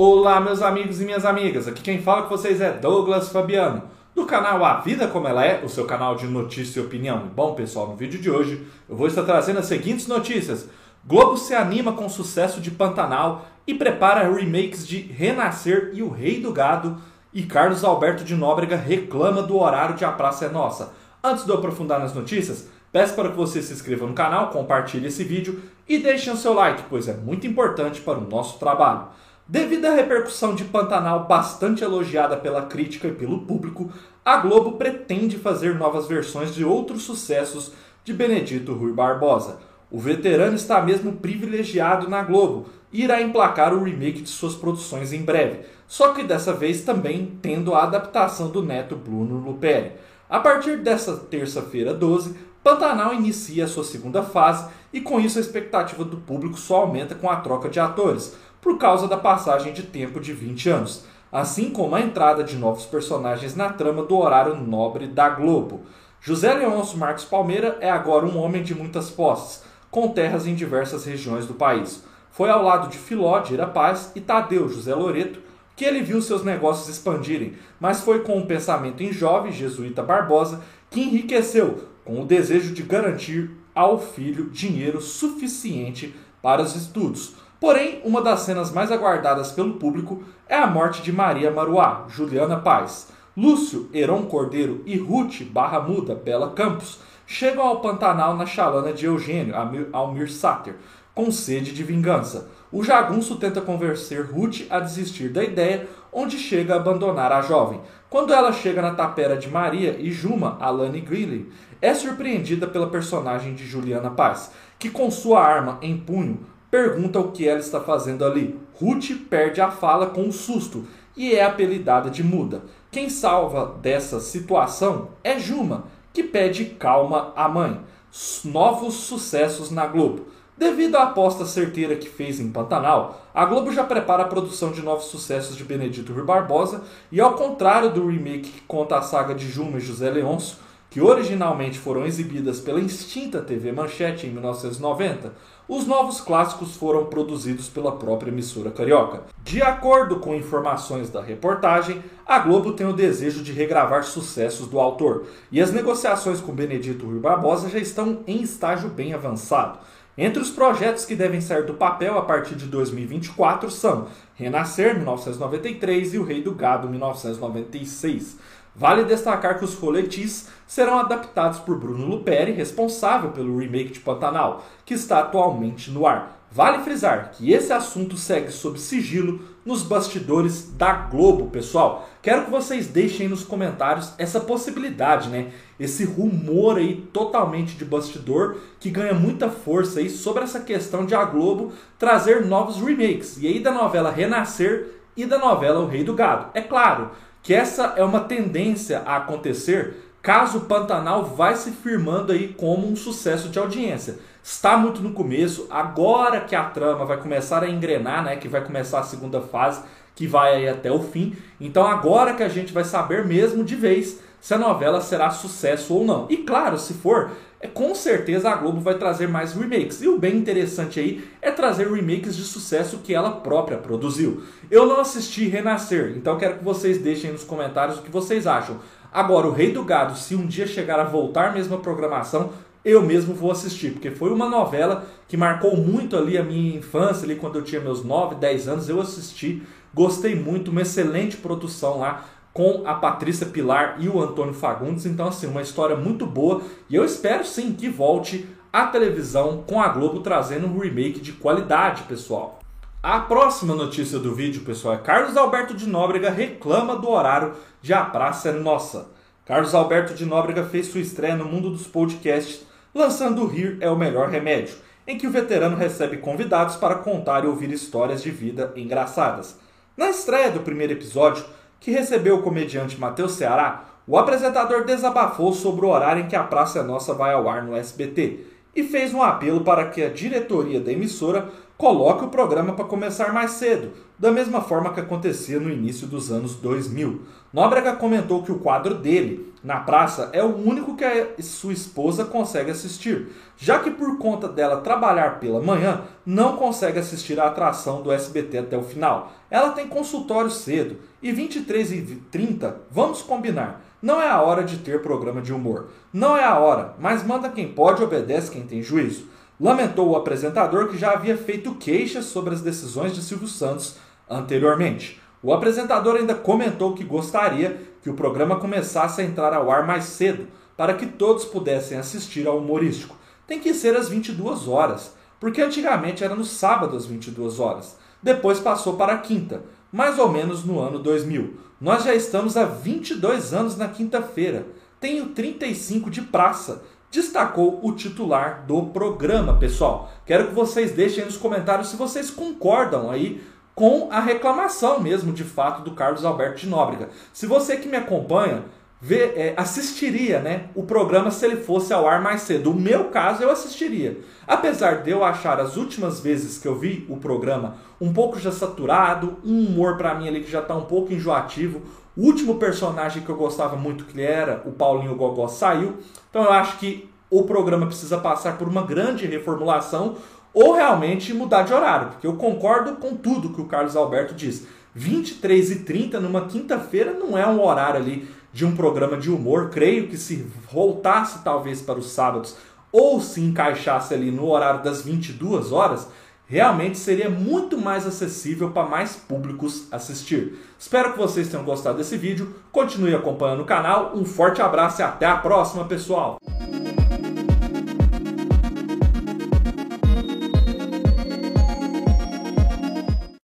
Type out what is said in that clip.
Olá, meus amigos e minhas amigas. Aqui quem fala com vocês é Douglas Fabiano, do canal A Vida Como Ela É, o seu canal de notícia e opinião. Bom, pessoal, no vídeo de hoje eu vou estar trazendo as seguintes notícias. Globo se anima com o sucesso de Pantanal e prepara remakes de Renascer e O Rei do Gado. E Carlos Alberto de Nóbrega reclama do horário de A Praça é Nossa. Antes de eu aprofundar nas notícias, peço para que você se inscreva no canal, compartilhe esse vídeo e deixe o seu like, pois é muito importante para o nosso trabalho. Devido à repercussão de Pantanal bastante elogiada pela crítica e pelo público, a Globo pretende fazer novas versões de outros sucessos de Benedito Rui Barbosa. O veterano está mesmo privilegiado na Globo e irá emplacar o remake de suas produções em breve, só que dessa vez também tendo a adaptação do neto Bruno Luperi. A partir dessa terça-feira 12, Pantanal inicia a sua segunda fase e com isso a expectativa do público só aumenta com a troca de atores por causa da passagem de tempo de 20 anos, assim como a entrada de novos personagens na trama do horário nobre da Globo. José Leôncio Marcos Palmeira é agora um homem de muitas posses, com terras em diversas regiões do país. Foi ao lado de Filó de Irapaz e Tadeu José Loreto que ele viu seus negócios expandirem, mas foi com o pensamento em jovem jesuíta Barbosa que enriqueceu com o desejo de garantir ao filho dinheiro suficiente para os estudos. Porém, uma das cenas mais aguardadas pelo público é a morte de Maria Maruá, Juliana Paz. Lúcio, Heron Cordeiro e Ruth Barra Muda, Bela Campos chegam ao Pantanal na chalana de Eugênio, Almir Sater, com sede de vingança. O jagunço tenta convencer Ruth a desistir da ideia, onde chega a abandonar a jovem. Quando ela chega na tapera de Maria e Juma, Alane Greeley, é surpreendida pela personagem de Juliana Paz, que com sua arma em punho pergunta o que ela está fazendo ali. Ruth perde a fala com um susto e é apelidada de muda. Quem salva dessa situação é Juma, que pede calma à mãe. Novos sucessos na Globo. Devido à aposta certeira que fez em Pantanal, a Globo já prepara a produção de novos sucessos de Benedito Rui Barbosa e ao contrário do remake que conta a saga de Juma e José Leôncio, que originalmente foram exibidas pela extinta TV Manchete em 1990, os novos clássicos foram produzidos pela própria emissora carioca. De acordo com informações da reportagem, a Globo tem o desejo de regravar sucessos do autor, e as negociações com Benedito Rui Barbosa já estão em estágio bem avançado. Entre os projetos que devem sair do papel a partir de 2024 são Renascer 1993 e O Rei do Gado 1996. Vale destacar que os folhetis serão adaptados por Bruno Luperi, responsável pelo remake de Pantanal, que está atualmente no ar. Vale frisar que esse assunto segue sob sigilo nos bastidores da Globo, pessoal. Quero que vocês deixem nos comentários essa possibilidade, né? Esse rumor aí totalmente de bastidor que ganha muita força aí sobre essa questão de a Globo trazer novos remakes. E aí da novela Renascer e da novela O Rei do Gado. É claro, que essa é uma tendência a acontecer caso o Pantanal vai se firmando aí como um sucesso de audiência. Está muito no começo, agora que a trama vai começar a engrenar, né, que vai começar a segunda fase, que vai aí até o fim. Então agora que a gente vai saber mesmo de vez se a novela será sucesso ou não. E claro, se for, com certeza a Globo vai trazer mais remakes. E o bem interessante aí é trazer remakes de sucesso que ela própria produziu. Eu não assisti Renascer, então quero que vocês deixem nos comentários o que vocês acham. Agora, o Rei do Gado, se um dia chegar a voltar mesmo a programação, eu mesmo vou assistir, porque foi uma novela que marcou muito ali a minha infância, ali quando eu tinha meus 9, 10 anos, eu assisti, gostei muito, uma excelente produção lá com a Patrícia Pilar e o Antônio Fagundes. Então, assim, uma história muito boa. E eu espero sim que volte a televisão com a Globo trazendo um remake de qualidade, pessoal. A próxima notícia do vídeo, pessoal, é Carlos Alberto de Nóbrega reclama do horário de A Praça é Nossa. Carlos Alberto de Nóbrega fez sua estreia no mundo dos podcasts, lançando Rir é o Melhor Remédio, em que o veterano recebe convidados para contar e ouvir histórias de vida engraçadas. Na estreia do primeiro episódio, que recebeu o comediante Matheus Ceará, o apresentador desabafou sobre o horário em que a Praça é Nossa vai ao ar no SBT e fez um apelo para que a diretoria da emissora coloque o programa para começar mais cedo, da mesma forma que acontecia no início dos anos 2000. Nóbrega comentou que o quadro dele, na praça, é o único que a sua esposa consegue assistir, já que por conta dela trabalhar pela manhã, não consegue assistir a atração do SBT até o final. Ela tem consultório cedo e 23 e 30, vamos combinar. Não é a hora de ter programa de humor. Não é a hora, mas manda quem pode, obedece quem tem juízo. Lamentou o apresentador que já havia feito queixas sobre as decisões de Silvio Santos anteriormente. O apresentador ainda comentou que gostaria que o programa começasse a entrar ao ar mais cedo, para que todos pudessem assistir ao humorístico. Tem que ser às 22 horas, porque antigamente era no sábado às 22 horas. Depois passou para a quinta, mais ou menos no ano 2000. Nós já estamos há 22 anos na quinta-feira. Tenho 35 de praça, destacou o titular do programa, pessoal. Quero que vocês deixem nos comentários se vocês concordam aí com a reclamação mesmo, de fato, do Carlos Alberto de Nóbrega. Se você que me acompanha vê, é, assistiria né, o programa se ele fosse ao ar mais cedo. O meu caso, eu assistiria. Apesar de eu achar as últimas vezes que eu vi o programa um pouco já saturado, um humor para mim ali que já está um pouco enjoativo. O último personagem que eu gostava muito que era o Paulinho Gogó saiu. Então eu acho que o programa precisa passar por uma grande reformulação ou realmente mudar de horário, porque eu concordo com tudo que o Carlos Alberto diz. 23 e 30 numa quinta-feira não é um horário ali de um programa de humor. Creio que se voltasse talvez para os sábados ou se encaixasse ali no horário das 22 horas, realmente seria muito mais acessível para mais públicos assistir. Espero que vocês tenham gostado desse vídeo. Continue acompanhando o canal. Um forte abraço e até a próxima, pessoal!